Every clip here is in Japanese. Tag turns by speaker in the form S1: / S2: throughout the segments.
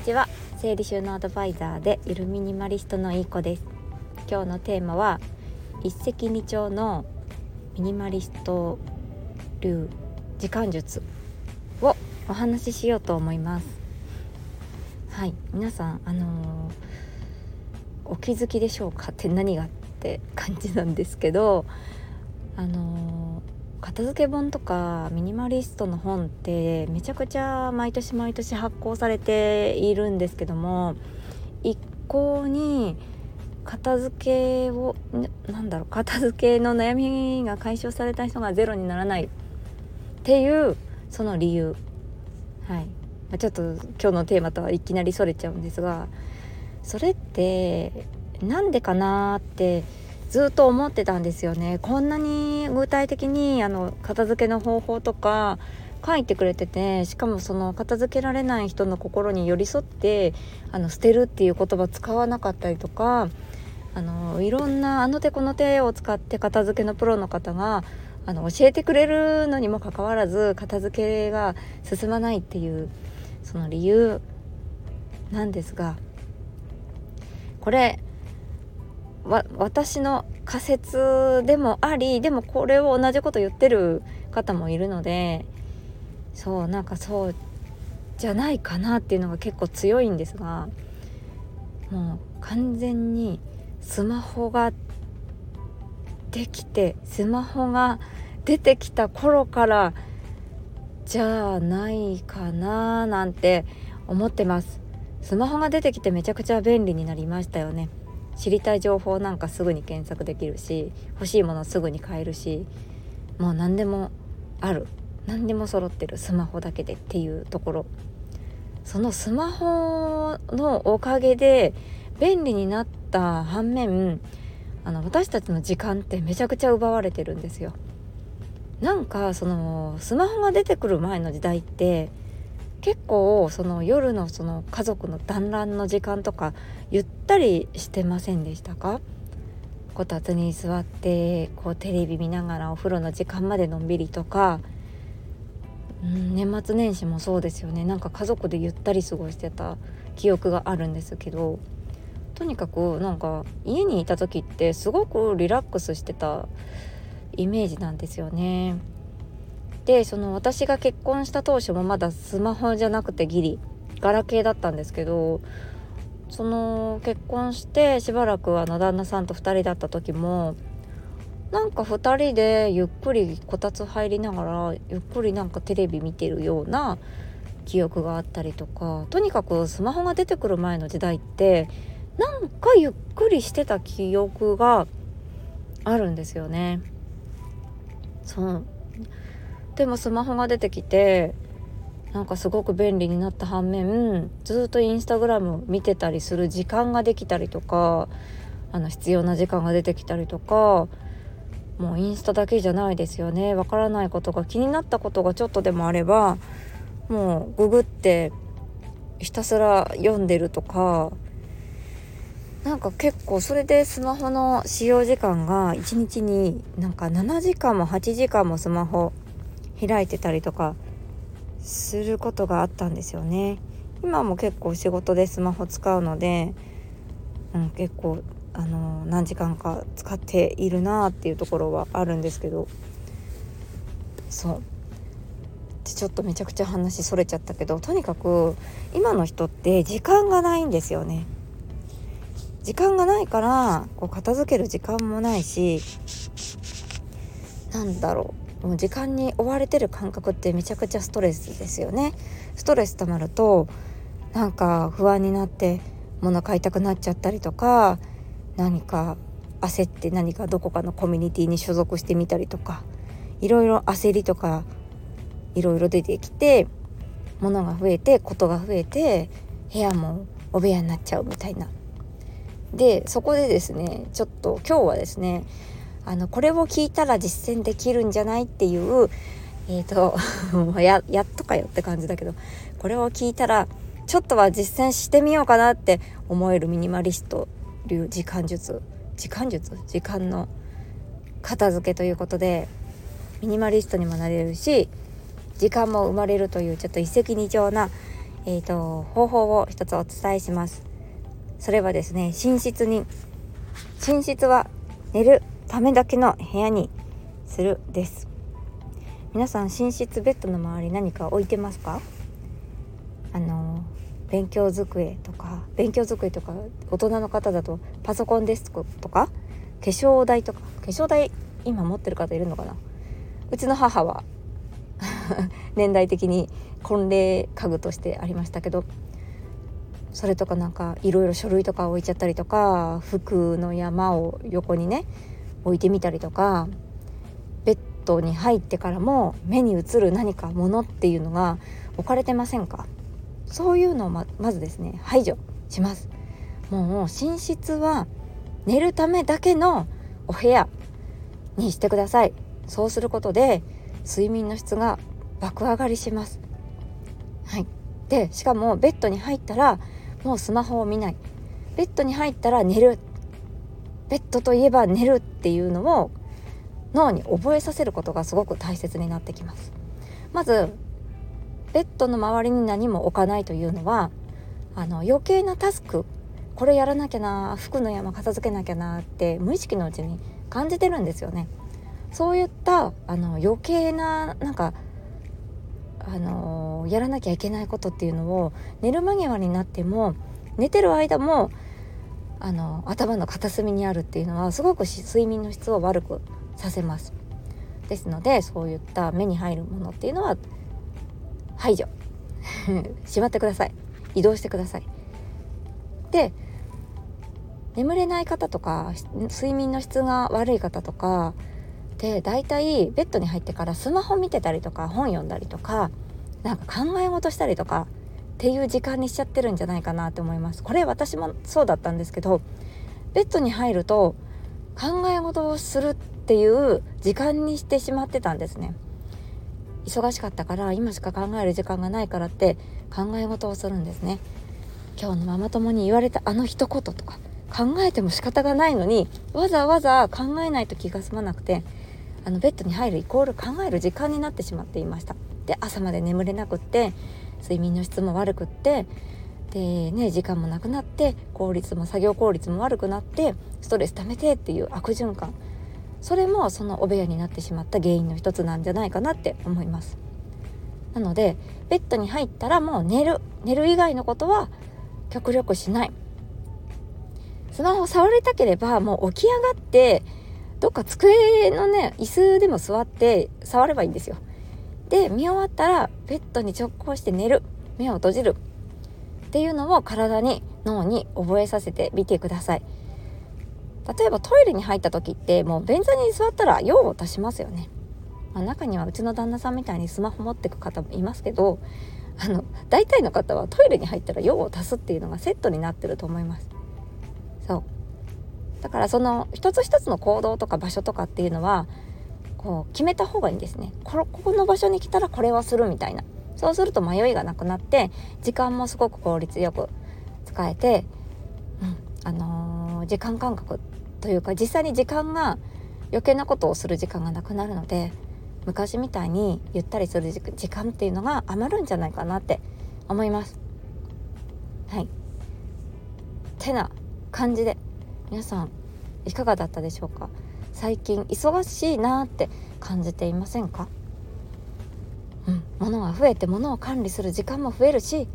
S1: ちは。整理収納アドバイザーでゆるミニマリストのいい子です。今日のテーマは一石二鳥のミニマリスト流時間術をお話ししようと思います。はい。皆さんあのー、お気づきでしょうか？って何が？って感じなんですけどあのー片付け本とかミニマリストの本ってめちゃくちゃ毎年毎年発行されているんですけども一向に片付けをなんだろう片付けの悩みが解消された人がゼロにならないっていうその理由。はい、ちょっと今日のテーマとはいきなりそれちゃうんですがそれってなんでかなってずっと思ってたんですよね。こんなに具体的にあの片付けの方法とか書いてくれててしかもその片付けられない人の心に寄り添ってあの捨てるっていう言葉使わなかったりとかあのいろんなあの手この手を使って片付けのプロの方があの教えてくれるのにもかかわらず片付けが進まないっていうその理由なんですがこれ私の仮説でもありでもこれを同じこと言ってる方もいるのでそうなんかそうじゃないかなっていうのが結構強いんですがもう完全にスマホができてスマホが出てきた頃からじゃないかななんて思ってます。スマホが出てきてめちゃくちゃ便利になりましたよね。知りたい情報なんかすぐに検索できるし欲しいものすぐに買えるしもう何でもある。何でも揃ってる。スマホだけでっていうところ。そのスマホのおかげで便利になった反面あの私たちの時間ってめちゃくちゃ奪われてるんですよ。なんかそのスマホが出てくる前の時代って結構その夜のその家族の団らんの時間とかゆったりしてませんでしたか？こたつに座ってこうテレビ見ながらお風呂の時間までのんびりとか、うん、年末年始もそうですよね。なんか家族でゆったり過ごしてた記憶があるんですけど。とにかくなんか家にいた時ってすごくリラックスしてたイメージなんですよね。でその私が結婚した当初もまだスマホじゃなくてギリガラケーだったんですけどその結婚してしばらくあの旦那さんと2人だった時もなんか2人でゆっくりこたつ入りながらゆっくりなんかテレビ見てるような記憶があったりとかとにかくスマホが出てくる前の時代ってなんかゆっくりしてた記憶があるんですよね。そうでもスマホが出てきてなんかすごく便利になった反面ずっとインスタグラム見てたりする時間ができたりとかあの必要な時間が出てきたりとかもうインスタだけじゃないですよね。わからないことが気になったことがちょっとでもあればもうググってひたすら読んでるとかなんか結構それでスマホの使用時間が1日になんか7時間も8時間もスマホ開いてたりとかすることがあったんですよね。今も結構仕事でスマホ使うので、うん、結構あの何時間か使っているなっていうところはあるんですけどそうちょっとめちゃくちゃ話それちゃったけどとにかく今の人って時間がないんですよね。時間がないからこう片付ける時間もないしなんだろうもう時間に追われてる感覚ってめちゃくちゃストレスですよねストレス溜まるとなんか不安になって物買いたくなっちゃったりとか何か焦って何かどこかのコミュニティに所属してみたりとかいろいろ焦りとかいろいろ出てきて物が増えてことが増えて部屋もお部屋になっちゃうみたいな。でそこでですねちょっと今日はですねあのこれを聞いたら実践できるんじゃないっていうえーと ややっとかよって感じだけどこれを聞いたらちょっとは実践してみようかなって思えるミニマリスト流時間術時間術？時間の片付けということでミニマリストにもなれるし時間も生まれるというちょっと一石二鳥な、えーと、方法を一つお伝えします。それはですね寝室に寝室は寝るためだけの部屋にするです。皆さん寝室ベッドの周り何か置いてますか？あの勉強机とか勉強机とか大人の方だとパソコンデスクとか化粧台とか化粧台今持ってる方いるのかな？うちの母は 年代的に婚礼家具としてありましたけどそれとかなんかいろいろ書類とか置いちゃったりとか服の山を横にね置いてみたりとかベッドに入ってからも目に映る何かものっていうのが置かれてませんか？そういうのをままずですね排除します。もう寝室は寝るためだけのお部屋にしてください。そうすることで睡眠の質が爆上がりします。はい、でしかもベッドに入ったらもうスマホを見ない。ベッドに入ったら寝る。ベッドといえば寝るっていうのを脳に覚えさせることがすごく大切になってきます。まずベッドの周りに何も置かないというのはあの余計なタスクこれやらなきゃな服の山片付けなきゃなって無意識のうちに感じてるんですよね。そういったあの余計ななんかあのやらなきゃいけないことっていうのを寝る間際になっても寝てる間もあの頭の片隅にあるっていうのはすごく睡眠の質を悪くさせます。ですのでそういった目に入るものっていうのは排除。しまってください。移動してください。で眠れない方とか睡眠の質が悪い方とかで大体ベッドに入ってからスマホ見てたりとか本読んだりとかなんか考え事したりとかっていう時間にしちゃってるんじゃないかなって思います。これ私もそうだったんですけどベッドに入ると考え事をするっていう時間にしてしまってたんですね。忙しかったから今しか考える時間がないからって考え事をするんですね。今日のママ友に言われたあの一言とか考えても仕方がないのにわざわざ考えないと気が済まなくてあのベッドに入るイコール考える時間になってしまっていました。で朝まで眠れなくって睡眠の質も悪くってでね時間もなくなって効率も作業効率も悪くなってストレス溜めてっていう悪循環。それもそのお部屋になってしまった原因の一つなんじゃないかなって思います。なのでベッドに入ったらもう寝る。寝る以外のことは極力しない。スマホ触りたければもう起き上がってどっか机のね椅子でも座って触ればいいんですよ。で見終わったらベッドに直行して寝る。目を閉じる。っていうのを体に脳に覚えさせてみてください。例えばトイレに入った時ってもう便座に座ったら用を足しますよね、まあ、中にはうちの旦那さんみたいにスマホ持ってく方もいますけどあの大体の方はトイレに入ったら用を足すっていうのがセットになってると思います。そう。だからその一つ一つの行動とか場所とかっていうのはこう決めた方がいいんですね。ここの場所に来たらこれはするみたいな。そうすると迷いがなくなって時間もすごく効率よく使えて、うんあのー、時間感覚というか実際に時間が余計なことをする時間がなくなるので昔みたいにゆったりする時間っていうのが余るんじゃないかなって思います。はい。てな感じで皆さんいかがだったでしょうか？最近忙しいなって感じていませんか？うん、物が増えて物を管理する時間も増えるし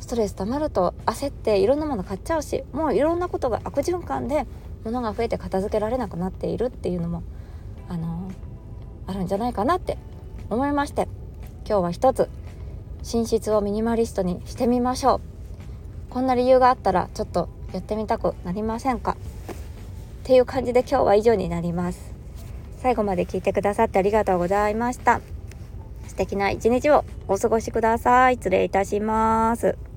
S1: ストレス溜まると焦っていろんなもの買っちゃうしもういろんなことが悪循環で物が増えて片付けられなくなっているっていうのもあの、あるんじゃないかなって思いまして今日は一つ寝室をミニマリストにしてみましょう。こんな理由があったらちょっとやってみたくなりませんか？っていう感じで今日は以上になります。最後まで聞いてくださってありがとうございました。素敵な一日をお過ごしください。失礼いたします。